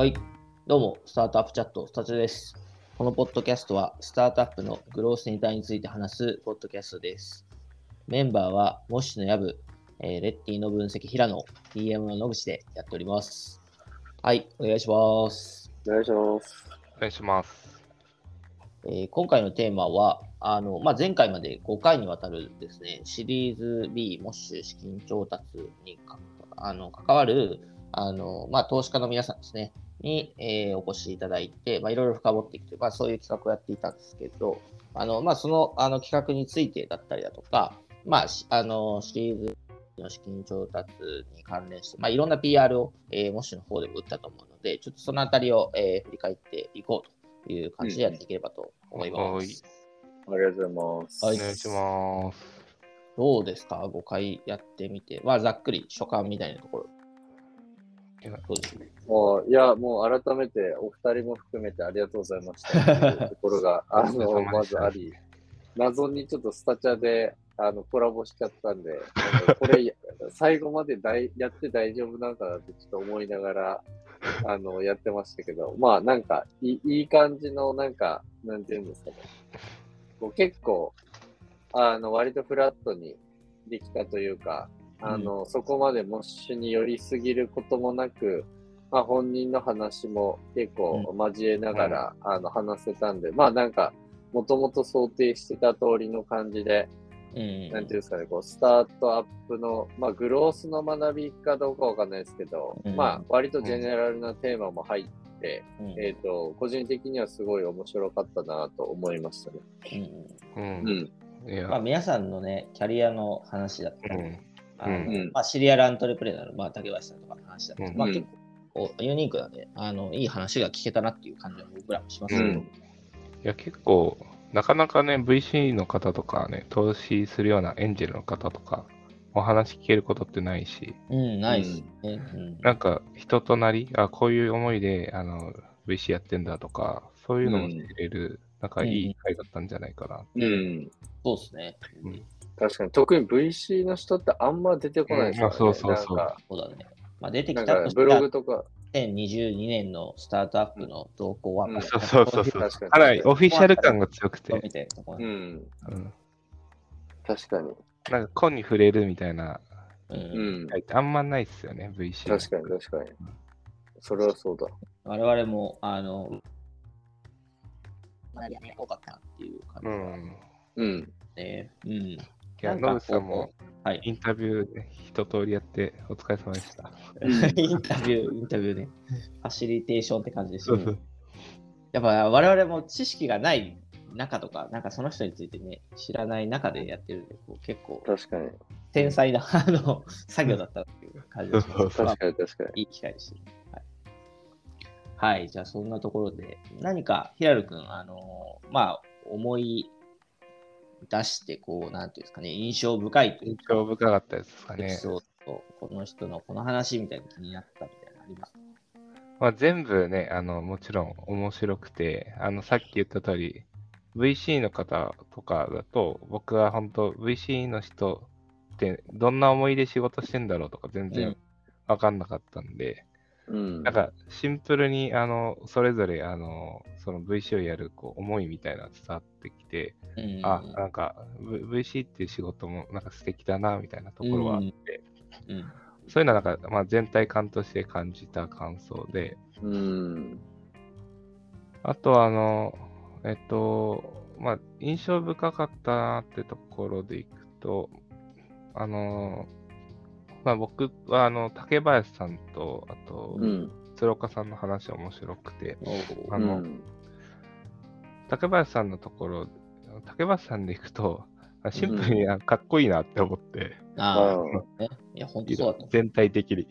はい。どうも、スタートアップチャット、スタチャです。このポッドキャストは、スタートアップのグロースネタについて話すポッドキャストです。メンバーは、モッシュのヤブ、えーレッティの分析、平野、DM の野口でやっております。はい、お願いします。お願いします。お願いします。えー今回のテーマは、あのまあ、前回まで5回にわたるですね、シリーズ B モッシュ資金調達にかあの関わるあの、まあ、投資家の皆さんですね、に、えーお越しいただいて、まあ、いろいろ深掘っていくという、まあ、そういう企画をやっていたんですけど、あのまあ、そのあの企画についてだったりだとか、まあ、しあのシリーズの資金調達に関連して、まあ、いろんな PR を、えーモッシュの方でも打ったと思うので、ちょっとそのあたりを、えー振り返っていこうという感じでやっていければと思います。はいありがとうございます。はいお願いします。どうですか ?5 回やってみて。まあ、ざっくり所感みたいなところ。いやそうですね。もういや、もう改めてお二人も含めてありがとうございましたっていうところが、あの、まずあり、謎にちょっとスタチャであのコラボしちゃったんで、これ、最後まで大やって大丈夫なのかなってちょっと思いながら、あの、やってましたけど、まあなんかいい、いい感じの、なんか、なんていうんですかね。こう結構、あの、割とフラットにできたというか、あの、そこまでモッシュに寄りすぎることもなく、まあ、本人の話も結構交えながら、あの話せたんで、まあなんか、もともと想定してた通りの感じで、うん。なんていうんですかね、こう、スタートアップの、まあ、グロースの学びかどうかわかんないですけど、うんまあ、割とジェネラルなテーマも入って、うんえっ、と、個人的にはすごい面白かったなと思いましたね。うんうん。うん。いや、まあ、皆さんのね、キャリアの話だったり、うん。あのうん。まあ、シリアルアントレプレナーの、まあ、竹林さんとかの話だったり、うん。まあ、うん結構ユニークなんで、あのいい話が聞けたなっていう感じは僕らもしますけど、うん。いや、結構、なかなかね、VC の方とかね、投資するようなエンジェルの方とか、お話聞けることってないし、うん、ないですね。うん。なんか人となり、あ、こういう思いで、あの、VC やってんだとか、そういうのも知れる、なんかいい回だったんじゃないかな。うん。そうですね。うん確かに、特に VC の人ってあんま出てこないですよね。そうそうそうそうだね。まあ、出てきたブロらグとか、2022年のスタートアップの動向は、うんまあそうそうそうそう。確かなりオフィシャル感が強くてみ、たいなところうなん確かに。なんか根に触れるみたいな、ううんん。あんまないっすよね、VC。確かに、確かに。それはそうだ。我々も、あの、学びがね、多かったなっていう感じがうん。うん。ね。うん。いや、野口さんもはい。インタビューで一通りやってお疲れ様でした。インタビュー、インタビューね。ファシリテーションって感じですよねそうそう。やっぱ我々も知識がない中とか、なんかその人についてね、知らない中でやってるんで、こう結構確かに。繊細なあの作業だったっていう感じです、ね確かに、確かに。いい機会でした。はい。はい、じゃあそんなところで、何かヒラル君、あのーまあ、思い出して、こう、なんていうんですかね、印象深いという印か、象深かったですかね。ソード、この人のこの話みたいに気になったみたいなのあります？かまあ、全部ね、あの、もちろん面白くて、あの、さっき言った通り、VC の方とかだと、僕は本当 VC の人ってどんな思いで仕事してんだろうとか全うん然わかんなかったんで、うん。なんかシンプルに、あの、それぞれ、あの、その VC をやるこう思いみたいな伝わってきて、うんあ、なんか、v、VC っていう仕事もなんか素敵だな、みたいなところはあって、うんそういうのはなんか、まあ、全体感として感じた感想で、うん。あとは、あの、えっと、まあ、印象深かったなってところでいくと、あの、まあ、僕は、あの、竹林さんと、あと、うん。鶴岡さんの話は面白くて、あのうん竹林さんのところ、竹林さんでいくと、シンプルにあかっこいいなって思って、ああいや、本当そうだ全体的に。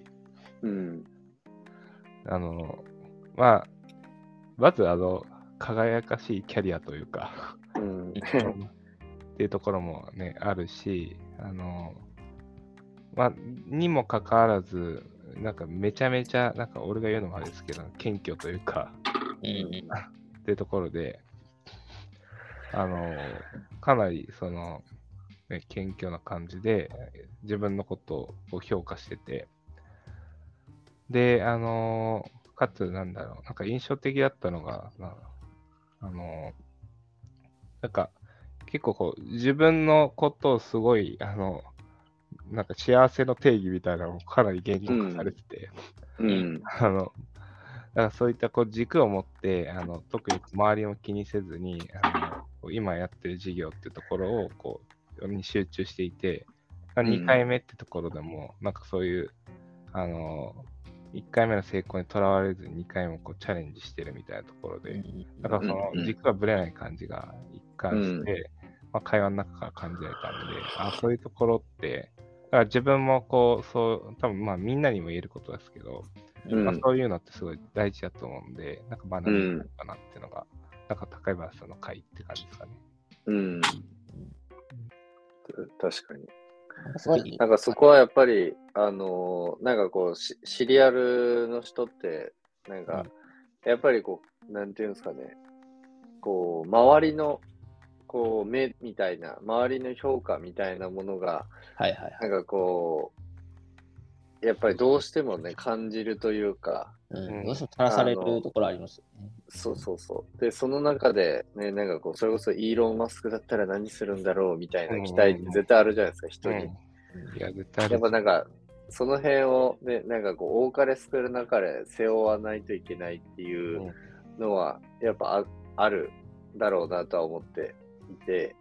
うん。あの、まあ、まずあの、輝かしいキャリアというか、うん。っていうところもね、あるし、あの、まあ、にもかかわらず、なんかめちゃめちゃ、なんか俺が言うのもあれですけど、謙虚というか、う。うんっていうところで、あの、かなりその、ね、謙虚な感じで、自分のことを評価してて、で、あの、かつ、なんだろう、なんか印象的だったのが、なあの、なんか、結構こう、自分のことをすごい、あの、なんか幸せの定義みたいなのをかなり言語化されてて、うん。あの、だからそういったこう軸を持って、あの特に周りを気にせずにあの、今やってる事業っていうところをこうに集中していて、ん。2回目ってところでも、なんかそういう、あの、1回目の成功にとらわれずに2回もこうチャレンジしてるみたいなところで、だからそのうんうん。軸がぶれない感じが一貫して、まあ、会話の中から感じられたので、あそういうところって、だから自分もこう、そう、多分まあみんなにも言えることですけど、うんまあ、そういうのってすごい大事だと思うんで、なんか学んでみようかなっていうのが、なんか高林さんの会って感じですかね。うん。確かに。すごい、なんかそこはやっぱり、あのーなんかこうシ、シリアルの人って、なんか、やっぱりこう、なんていうんですかね、こう、周りの、こう、目みたいな、周りの評価みたいなものが、はいはいはい。なんかこう、やっぱりどうしてもね、感じるというか、うん、どうしても垂らされるところありますよね。そうそうそう。で、その中で、ね、なんかこう、それこそイーロン・マスクだったら何するんだろうみたいな期待って絶対あるじゃないですか、人に。うんいや、絶対あるやっぱなんか、その辺をね、なんかこう、多かれ少なかれ背負わないといけないっていうのは、やっぱああるだろうなとは思っていて、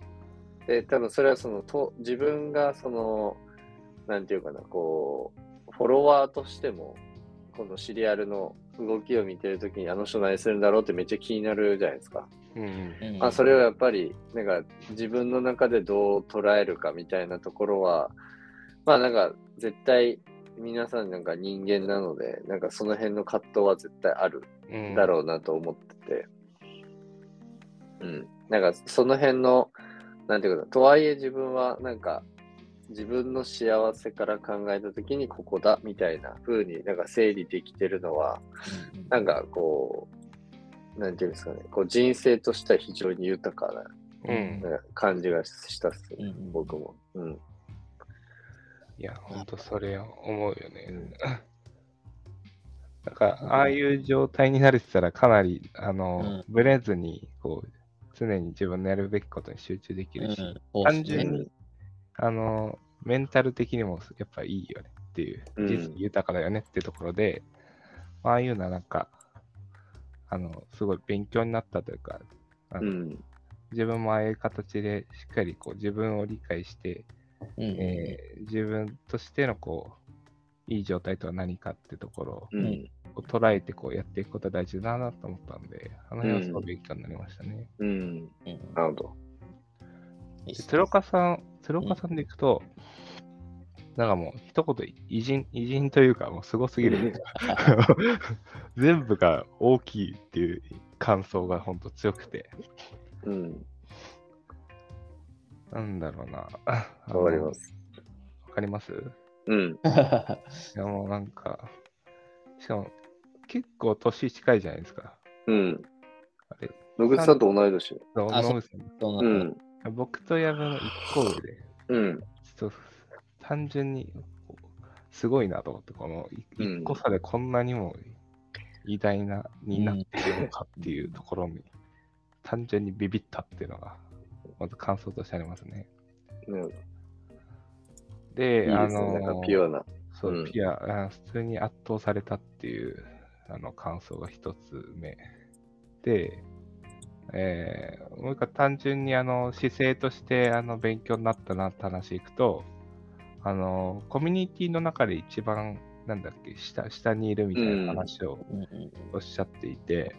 で、多分それはその、と自分がその、なんていうかな、こう、フォロワーとしても、このシリアルの動きを見てるときに、あの人何するんだろうってめっちゃ気になるじゃないですか。うんうんうんまあ、それをやっぱり、なんか自分の中でどう捉えるかみたいなところは、まあなんか絶対皆さんなんか人間なので、なんかその辺の葛藤は絶対あるうんだろうなと思ってて、うん。なんかその辺の、なんていうかな、とはいえ自分はなんか自分の幸せから考えたときにここだみたいな風になんか整理できてるのは、なんかこう、なんていうんですかね、こう人生としては非常に豊かなうん。感じがしたっす、うんうん僕も。うん。いや、ほんとそれ思うよね。うんなんか、ああいう状態になれてたら、かなり、あの、ぶれずに、こう、常に自分のやるべきことに集中できるし、うん単純うんに、あの、メンタル的にもやっぱいいよねっていう、うん人生豊かだよねっていうところで、ああいうのはなんか、あの、すごい勉強になったというか、あのうん。自分もああいう形でしっかりこう自分を理解して、うんうんえー自分としてのこう、いい状態とは何かってところうん。を捉えてこうやっていくことが大事だなと思ったんで、あの辺はすごい勉強になりましたね。うん。うんなるほど。鶴岡さん、鶴岡さんでいくと、なんかもう一言偉人、偉人というかもうすごすぎる。全部が大きいっていう感想が本当強くて、うん。なんだろうな。わかりま。す。わかります？うん。いやもうなんか、しかも結構年近いじゃないですか。うん。あれ、野口さんと同い年。そう野口さんそううん僕と矢部の一個上で、うん。ちょっと単純にすごいなと思って、この一個差でこんなにも偉大なになっているのかっていうところに、単純にビビったっていうのが、まず感想としてありますね。うん。いで、いですね。あのかピュアな。そう、うんピア、あ普通に圧倒されたっていうあの感想が一つ目。で、えーもう一個単純にあの姿勢としてあの勉強になったなって話いくと、あの、コミュニティの中で一番、なんだっけ、下下にいるみたいな話をうん。うんおっしゃっていて、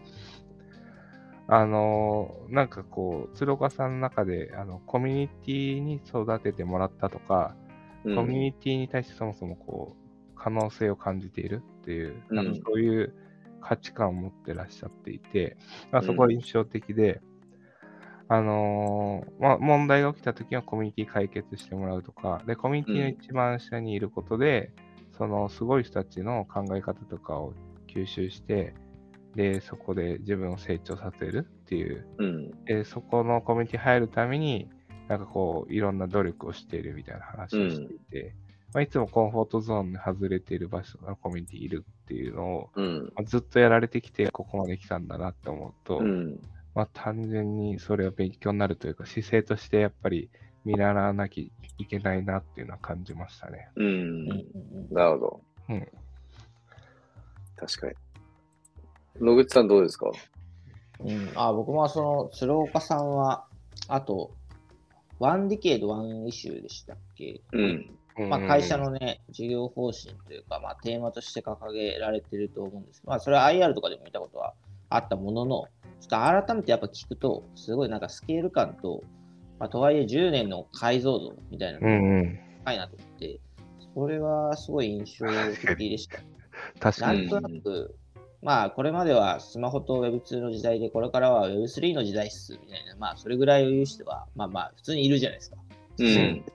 あの、なんかこう、鶴岡さんの中であのコミュニティに育ててもらったとか、うん。コミュニティに対してそもそもこう可能性を感じているっていう、うん。なんかそういう価値観を持ってらっしゃっていて、まあ、そこは印象的で、あのーまあ、問題が起きたときはコミュニティ解決してもらうとか、で、コミュニティの一番下にいることで、そのすごい人たちの考え方とかを吸収して、で、そこで自分を成長させるっていう。うん。で、そこのコミュニティ入るために、なんかこう、いろんな努力をしているみたいな話をしていて、まあ、いつもコンフォートゾーンに外れている場所のコミュニティいるっていうのを、うん。まあずっとやられてきて、ここまで来たんだなって思うと、うん。まあ、単純にそれは勉強になるというか、姿勢としてやっぱり見習わなきゃいけないなっていうのは感じましたね。うん。なるほど。うん。確かに。野口さんどうですか？うん、あ僕もその鶴岡さんは、あと、 one decade、one issue でしたっけ、うん。まあ、会社のね、事業方針というか、まあ、テーマとして掲げられてると思うんですけど、まあ、それは IR とかでも見たことはあったものの、ちょっと改めてやっぱ聞くと、すごいなんかスケール感と、まあ、とはいえ10年の解像度みたいなのがうんうん。高いなと思って、それはすごい印象的でした。確かに。なんとなく、まあ、これまではスマホと Web2 の時代で、これからは Web3 の時代っす、みたいな、まあ、それぐらいを言う人は、まあまあ、普通にいるじゃないですか。うん。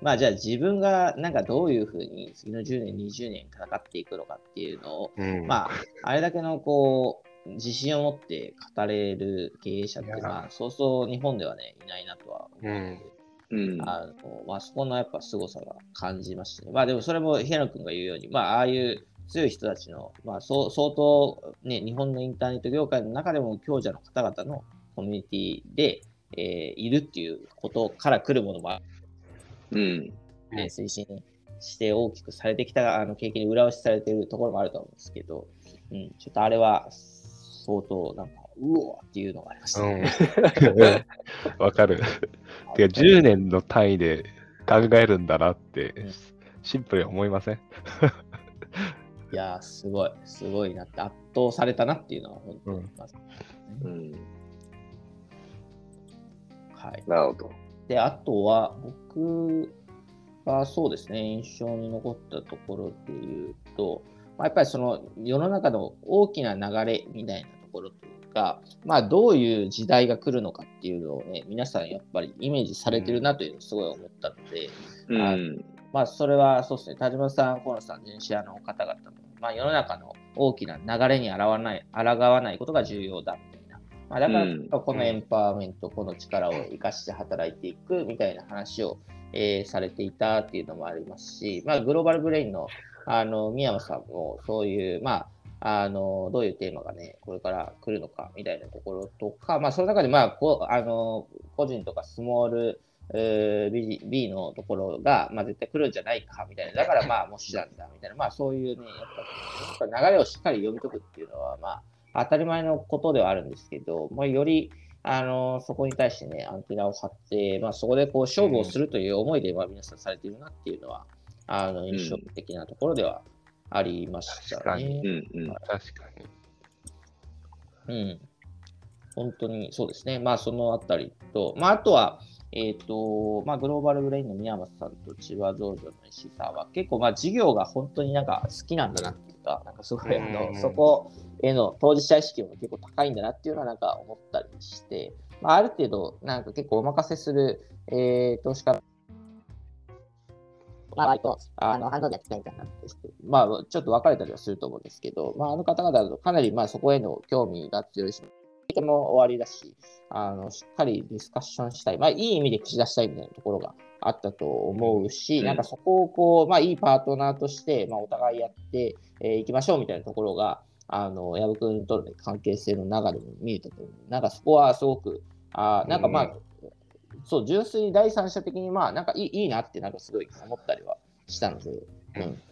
まあ、じゃあ自分がなんかどういうふうに次の10年、20年戦っていくのかっていうのを、うん、まあ、あれだけのこう、自信を持って語れる経営者って、いや。まあ、そうそう日本ではね、いないなとは思うので、うん。あのまあ、そこのやっぱ凄さが感じましたね。まあでもそれも平野君が言うように、まあああいう強い人たちの、まあそう相当ね、日本のインターネット業界の中でも強者の方々のコミュニティで、えーいるっていうことから来るものもあうん。推進して大きくされてきたあの経験に裏押しされているところもあると思うんですけど、うん、ちょっとあれは相当なんか、うおーっていうのがありましたね。うん。わかる。てか、10年の単位で考えるんだなってうん、シンプルに思いません？いやー、すごい、すごいなって、圧倒されたなっていうのは本当に思います、うん。はい。なるほど。で、あとは、僕がそうですね、印象に残ったところで言うと、まあ、やっぱりその世の中の大きな流れみたいなところというか、まあ、どういう時代が来るのかっていうのをね、皆さんやっぱりイメージされてるなというのをすごい思ったので、あうん。まあ、それはそうですね、田島さん、河野さん、電子屋の方々も、まあ、世の中の大きな流れに抗わない抗わないことが重要だみたいな。まあ、だからうん。このエンパワーメント、この力を生かして働いていくみたいな話を、えーされていたっていうのもありますし、まあ、グローバルブレインのあの宮山さんもそういう、まあ、あのどういうテーマがね、これから来るのかみたいなところとか、まあ、その中で、まあ、こうあの個人とかスモールえー B, B のところが、まあ、絶対来るんじゃないかみたいな、だからまあ、もしなんだみたいな、まあ、そういうね、やっぱ流れをしっかり読み解くっていうのは、まあ、当たり前のことではあるんですけど、まあ、よりあのそこに対してね、アンテナを張って、まあ、そこでこう勝負をするという思いで、まあ、皆さんされているなっていうのは、あの印象的なところではありましたね。うん。うん。確かに。うん。本当にそうですね。まあ、そのあたりと、まあ、あとは、えっ、と、まあ、グローバルブレインの宮本さんと千葉道場の石井さんは、結構、まあ、授業が本当になんか好きなんだなってか、なんかすごい、あうんの、そこへの当事者意識も結構高いんだなっていうのは、なんか思ったりして、まあ、ある程度、なんか結構お任せする、えー、投資家まあ、割と、あの、ハンドでたみたいなまあ、ちょっと分かれたりはすると思うんですけど、まあ、あの方々だとかなり、まあ、そこへの興味が強いし、とても終わりだし、あの、しっかりディスカッションしたい、まあ、いい意味で口出したいみたいなところがあったと思うし、うんなんかそこをこう、まあ、いいパートナーとして、まあ、お互いやってい、えー、きましょうみたいなところが、あの、矢部君とのね関係性の中でも見えたと思う。なんかそこはすごく、あーなんかまあ、うんそう、純粋に第三者的に、まあ、なんかいいいいなって、なんかすごい思ったりはしたので、うん。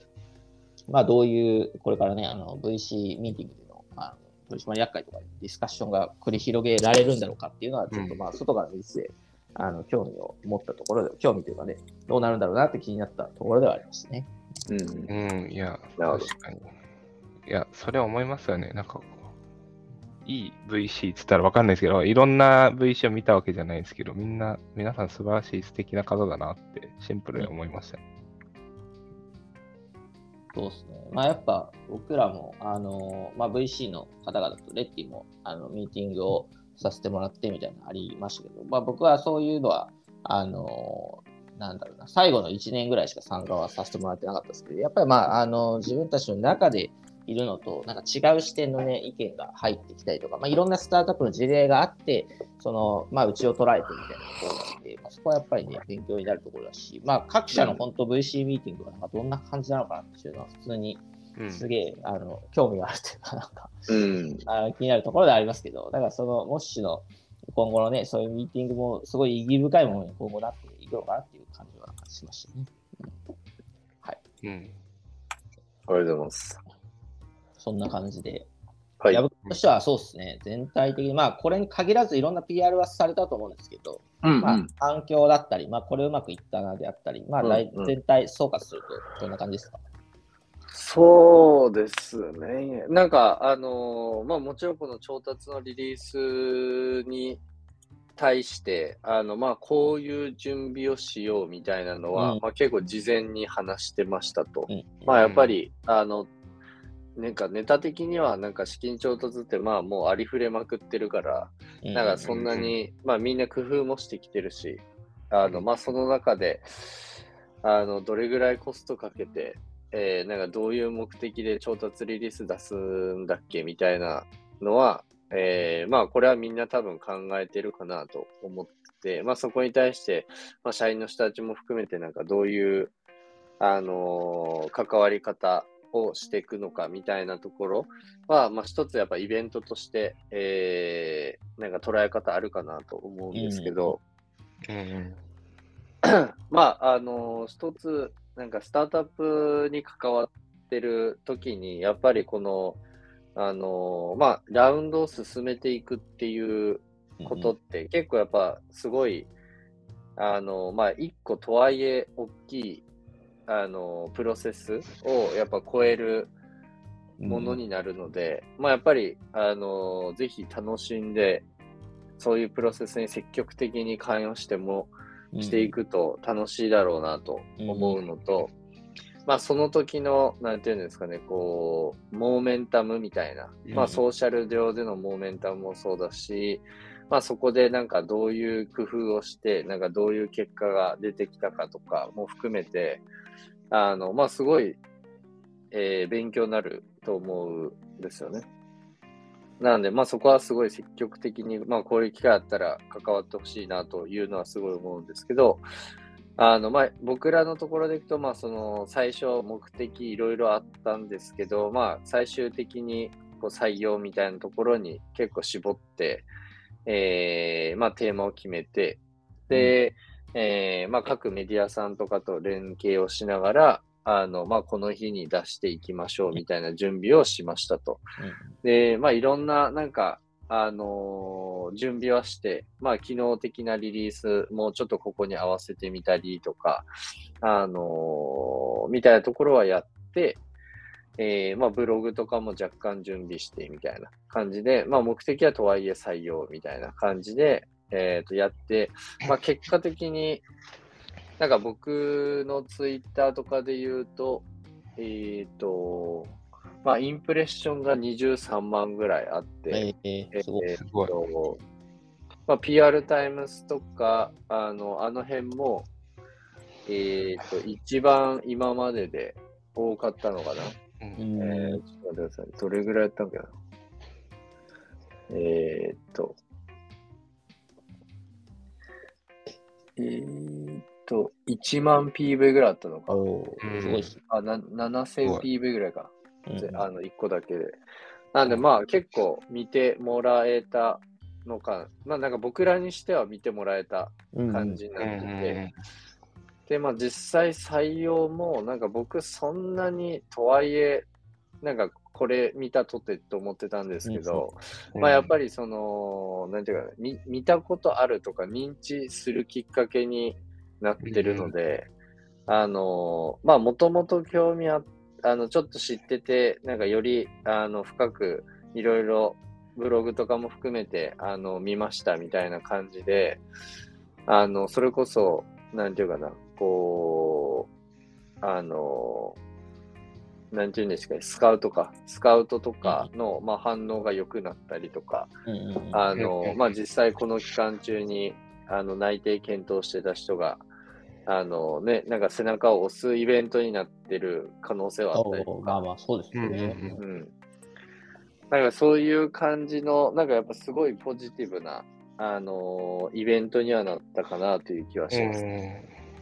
まあ、どういう、これからね、あの、VC ミーティングでの、あの取締役会とかでディスカッションが繰り広げられるんだろうかっていうのは、ちょっとうんまあ、外から見てて、あの、興味を持ったところで、興味というかね、どうなるんだろうなって気になったところではありましたね。うん。うん、いや、確かに。いや、それは思いますよね。なんかいい VC っつったらわかんないですけど、いろんな VC を見たわけじゃないですけど、みんな、皆さん素晴らしい素敵な方だなってシンプルに思いましたね。そうですね。まあ、やっぱ僕らも、あのまあ、VC の方々とレッティもあのミーティングをさせてもらってみたいなのありましたけど、まあ、僕はそういうのは、あのなんだろうな、最後の1年ぐらいしか参加はさせてもらってなかったですけど、やっぱりまあ、あの自分たちの中で、いるのと、なんか違う視点のね、意見が入ってきたりとか、まあ、いろんなスタートアップの事例があって、その、まあ、うちを捉えてみたいなところなんで、まあ、そこはやっぱりね、勉強になるところだし、まあ、各社の本当 VC ミーティングがなんかどんな感じなのかなっていうのは、普通にすげえ、あの、興味があるというか、なんか、うん。あ気になるところではありますけど、だからその、モッシュの今後のね、そういうミーティングもすごい意義深いものに今後なっていくのかなっていう感じはしましたね。うん。ありがとうございます。そんな感じで。はい。やぶとしてはそうですね、全体的に、まあ、これに限らずいろんな PR はされたと思うんですけど、うんまあ、環境だったり、まあ、これうまくいったなであったり、まあ、全体総括すると、どんな感じですか、そうですね。なんか、あのーまあもちろんこの調達のリリースに対して、あの、まあこういう準備をしようみたいなのは、うん。まあ結構事前に話してましたと。うん。まあやっぱり、あの、なんかネタ的にはなんか資金調達ってまあもうありふれまくってるから、うん。なんかそんなに、まあみんな工夫もしてきてるし、あの、まあその中で、あの、どれぐらいコストかけて、えーなんかどういう目的で調達リリース出すんだっけみたいなのは、えーまあこれはみんな多分考えてるかなと思ってて、まあそこに対して、まあ社員の人たちも含めてなんかどういう、あのー関わり方をしていくのかみたいなところは、まあ一つやっぱイベントとして、えーなんか捉え方あるかなと思うんですけど、うん。まあ、あの、一つ、なんかスタートアップに関わってる時に、やっぱりこの、あの、まあ、ラウンドを進めていくっていうことって、結構やっぱすごい、あの、まあ、一個とはいえ大きい、あの、プロセスをやっぱ超えるものになるので、まあ、やっぱり、あの、ぜひ楽しんで、そういうプロセスに積極的に関与しても、していく。くと楽しいだろうなと思うのと、まあその時の、なんていうんですかね、こう、モーメンタムみたいな、まうんあソーシャル上でのモーメンタムもそうだし、まあそこでなんかどういう工夫をして、なんかどういう結果が出てきたかとかも含めて、あの、まあすごい、えー勉強になると思うんですよね。なので、まあそこはすごい積極的に、まあこういう機会あったら関わってほしいなというのはすごい思うんですけど、あの、まあ僕らのところでいくと、まあその最初目的いろいろあったんですけど、まあ最終的にこう採用みたいなところに結構絞って、えーまあテーマを決めて、で、えーまあ各メディアさんとかと連携をしながら、あの、まあこの日に出していきましょうみたいな準備をしましたと。で、まあ、いろんな、なんか、あのー準備はして、まあ、機能的なリリースもちょっとここに合わせてみたりとか、あのーみたいなところはやって、えーまあ、ブログとかも若干準備してみたいな感じで、まあ、目的はとはいえ採用みたいな感じで、えーと、やって、まあ、結果的に、なんか僕のツイッターとかで言うと、えっ、と、まあ、インプレッションが23万ぐらいあって、えー、すごい。えーすごいとまあ、PR タイムスとか、あの、あの辺も、えっ、と、一番今までで多かったのかな。うんえー、ちょっと待ってください。どれぐらいやったんかな。えーっと、えーっと、1万 PV ぐらいあったのか。すごいっす。あ、な7000 PV ぐらいか。うん。あの、1個だけで。なんで、まあ、結構見てもらえたのか、まあ、なんか僕らにしては見てもらえた感じになってて、で、まあ実際採用も、なんか僕そんなにとはいえ、なんかこれ見たとてと思ってたんですけど、まあやっぱりその、なんていうか見、見たことあるとか認知するきっかけになってるので、あの、まあもともと興味ああの、ちょっと知ってて、なんかより、あの、深くいろいろブログとかも含めて、あの、見ましたみたいな感じで、あの、それこそ、なんていうかな、こう、あの、なんていうんですかね、スカウトか、スカウトとかの、まあ、反応が良くなったりとか、うんうんうん。あうんう、んのまあ、実際この期間中に、あの、内定検討してた人が、あのね、なんか背中を押すイベントになってる可能性はあったりそうまあまあ、そうですよね。うんうんうん。なんかそういう感じの、なんかやっぱすごいポジティブな、あのーイベントにはなったかなという気はします。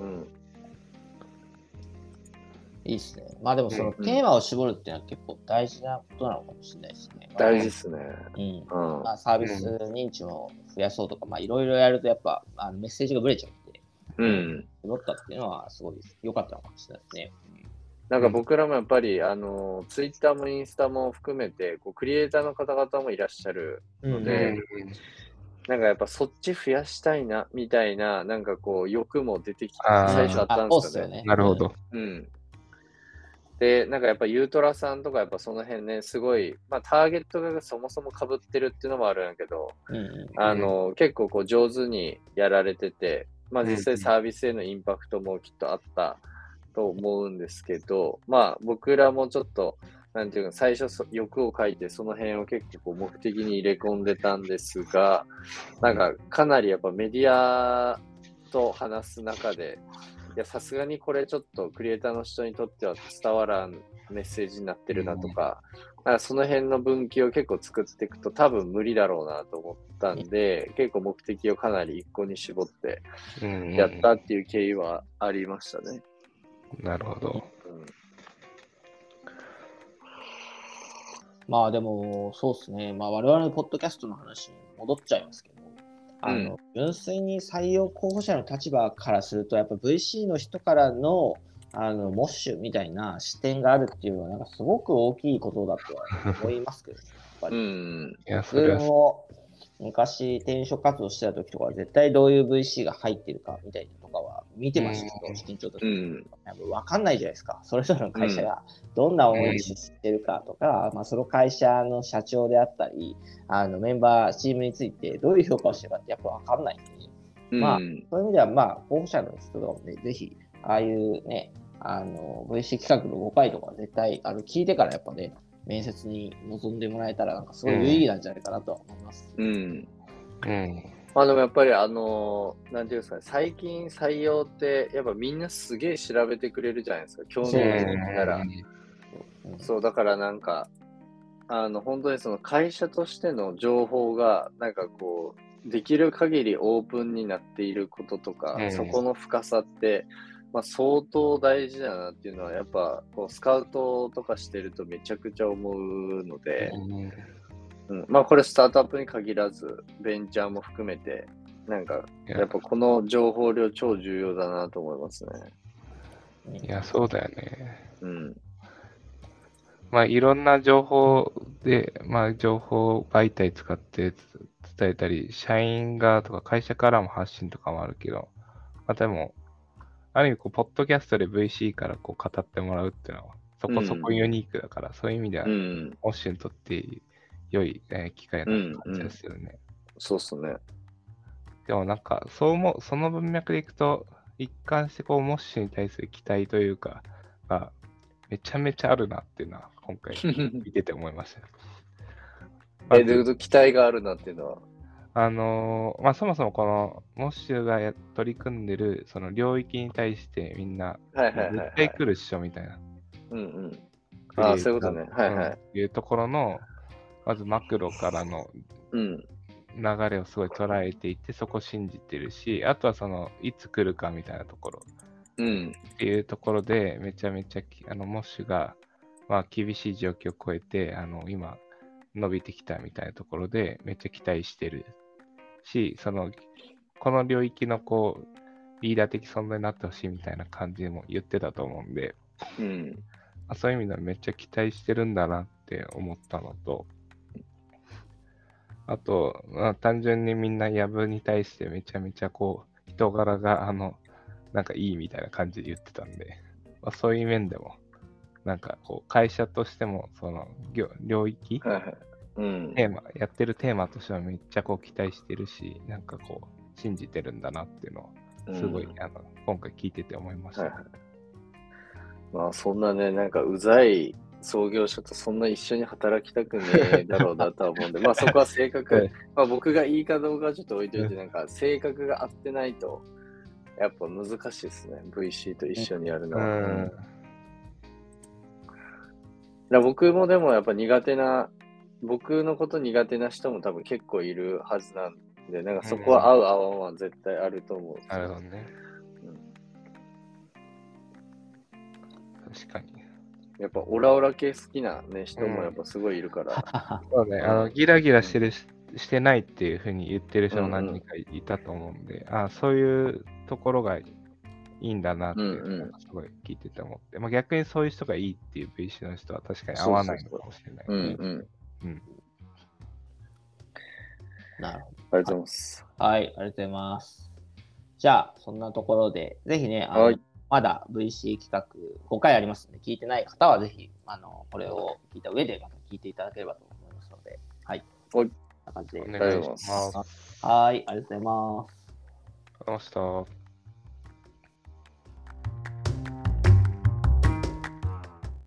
うん。いいですね。まあでも、そのうんテーマを絞るっていうのは結構大事なことなのかもしれないですね。大事ですね。うん。うん。まあ、サービス認知も増やそうとか、まあいろいろやるとやっぱあのメッセージがぶれちゃって、うん。絞ったっていうのはすごい良かったのかもしれないですね。なんか僕らもやっぱり、あの、ツイッターもインスタも含めて、こうクリエイターの方々もいらっしゃるので、なんかやっぱそっち増やしたいな、みたいな、なんかこう欲も出てきて、最初あったんですよね。なるほど。うん。で、なんかやっぱユートラさんとかやっぱその辺ね、すごい、まあターゲットがそもそも被ってるっていうのもあるんやけど、うんうん。あの、結構こう上手にやられてて、まあ実際サービスへのインパクトもきっとあったと思うんですけど、まあ僕らもちょっと、なんていうか、最初そ欲を書いて、その辺を結構目的に入れ込んでたんですが、なんかかなりやっぱメディアと話す中で、いや、さすがにこれちょっとクリエイターの人にとっては伝わらんメッセージになってるなとか、かその辺の分岐を結構作っていくと多分無理だろうなと思ったんで、結構目的をかなり一個に絞ってうんやったっていう経緯はありましたね。なるほど。うんまあでも、そうですね。まあ我々のポッドキャストの話に戻っちゃいますけど、あの、純粋に採用候補者の立場からすると、やっぱ VC の人からの、あの、モッシュみたいな視点があるっていうのは、なんかすごく大きいことだとは思いますけどね。やっぱうり。ん。いや、そ自れも昔転職活動してた時とかは絶対どういう VC が入ってるかみたいな見てましたけど、うん資金調達うん。やっぱ分かんないじゃないですか。それぞれの会社がどんな思いで知ってるかとか、まあ、その会社の社長であったり、あのメンバー、チームについてどういう評価をしてるかってやっぱ分かんないんで、まあうんそういう意味では、まあ、候補者の人とかもね、ぜひ、ああいうね、あの、VC 企画の5回とか絶対、あの、聞いてからやっぱね、面接に臨んでもらえたら、なんかすごい有意義なんじゃないかなとは思います。うん。うん。まあでもやっぱりあのーなんていうんですかね、最近採用って、やっぱみんなすげえ調べてくれるじゃないですか、興味そうが出たら。うんそう、だからなんか、あの、本当にその会社としての情報が、なんかこう、できる限りオープンになっていることとか、うんそこの深さって、まあ、相当大事だなっていうのは、やっぱこうスカウトとかしてるとめちゃくちゃ思うので、うん、まあこれスタートアップに限らず、ベンチャーも含めて、なんか、いややっぱこの情報量超重要だなと思いますね。いや、そうだよね。うん。まあ、いろんな情報で、まあ、情報媒体使ってつ伝えたり、社員側とか会社からも発信とかもあるけど、まあ、でも、ある意味、こう、ポッドキャストで VC からこう語ってもらうっていうのは、そこそこユニークだから、そういう意味ではう、ん。モッシュにとって良い、えー機会だな感じですよね。そうっすね。でもなんか、そう思う、その文脈でいくと、一貫してこう、モッシュに対する期待というか、が、めちゃめちゃあるなっていうのは、今回 見てて思いました。え、どういうこと？期待があるなっていうのは？あのーまあ、そもそもこの、モッシュがや取り組んでる、その領域に対してみんな。絶対来るっしょみたいな。うんうん。ああ、そういうことね。はいはい。い。いうところの、まずマクロからのうん。流れをすごい捉えていて、そこ信じてるし、あとはその、いつ来るかみたいなところうん。っていうところで、めちゃめちゃき、あの、モッシュが、まあ、厳しい状況を超えて、あの、今、伸びてきたみたいなところで、めっちゃ期待してるし、その、この領域のこう、リーダー的存在になってほしいみたいな感じでも言ってたと思うんで、うん。あそういう意味ではめっちゃ期待してるんだなって思ったのと、あと、まあ、単純にみんなヤブに対してめちゃめちゃこう、人柄があの、なんかいいみたいな感じで言ってたんで、まあ、そういう面でも、なんかこう、会社としても、その、業領域、はいはい。うん。テーマ、やってるテーマとしてはめっちゃこう期待してるし、なんかこう、信じてるんだなっていうのを、すごい、うんあの、今回聞いてて思いました。はいはい。まあそんなね、なんかうざい創業者とそんな一緒に働きたくねえ だろうなとは思うんで、まあそこは性格、はいまあ僕がいいかどうかはちょっと置いといて、なんか性格が合ってないと、やっぱ難しいですね。VC と一緒にやるのうは。ん。だから僕もでもやっぱ苦手な、僕のこと苦手な人も多分結構いるはずなんで、なんかそこは合う合わんは絶対あると思う。なるほどね。うん確かに。やっぱオラオラ系好きな、ね、人もやっぱすごいいるから。そうね、あの、ギラギラしてるし、してないっていうふうに言ってる人も何うんうん人かいたと思うんで、あそういうところがいいんだなってすごい聞いてて思って、まあ、逆にそういう人がいいっていう VC の人は確かに合わないのかもしれない、うんうん。なるほど。ありがとうございます。はい、ありがとうございます。じゃあ、そんなところで、ぜひね、あのはいまだ VC 企画5回ありますので、聞いてない方はぜひ、あのこれを聞いた上でまた聞いていただければと思いますので、はい。はいこんな感じで。お願願いします。はい、ありがとうございます。ありがとうございました。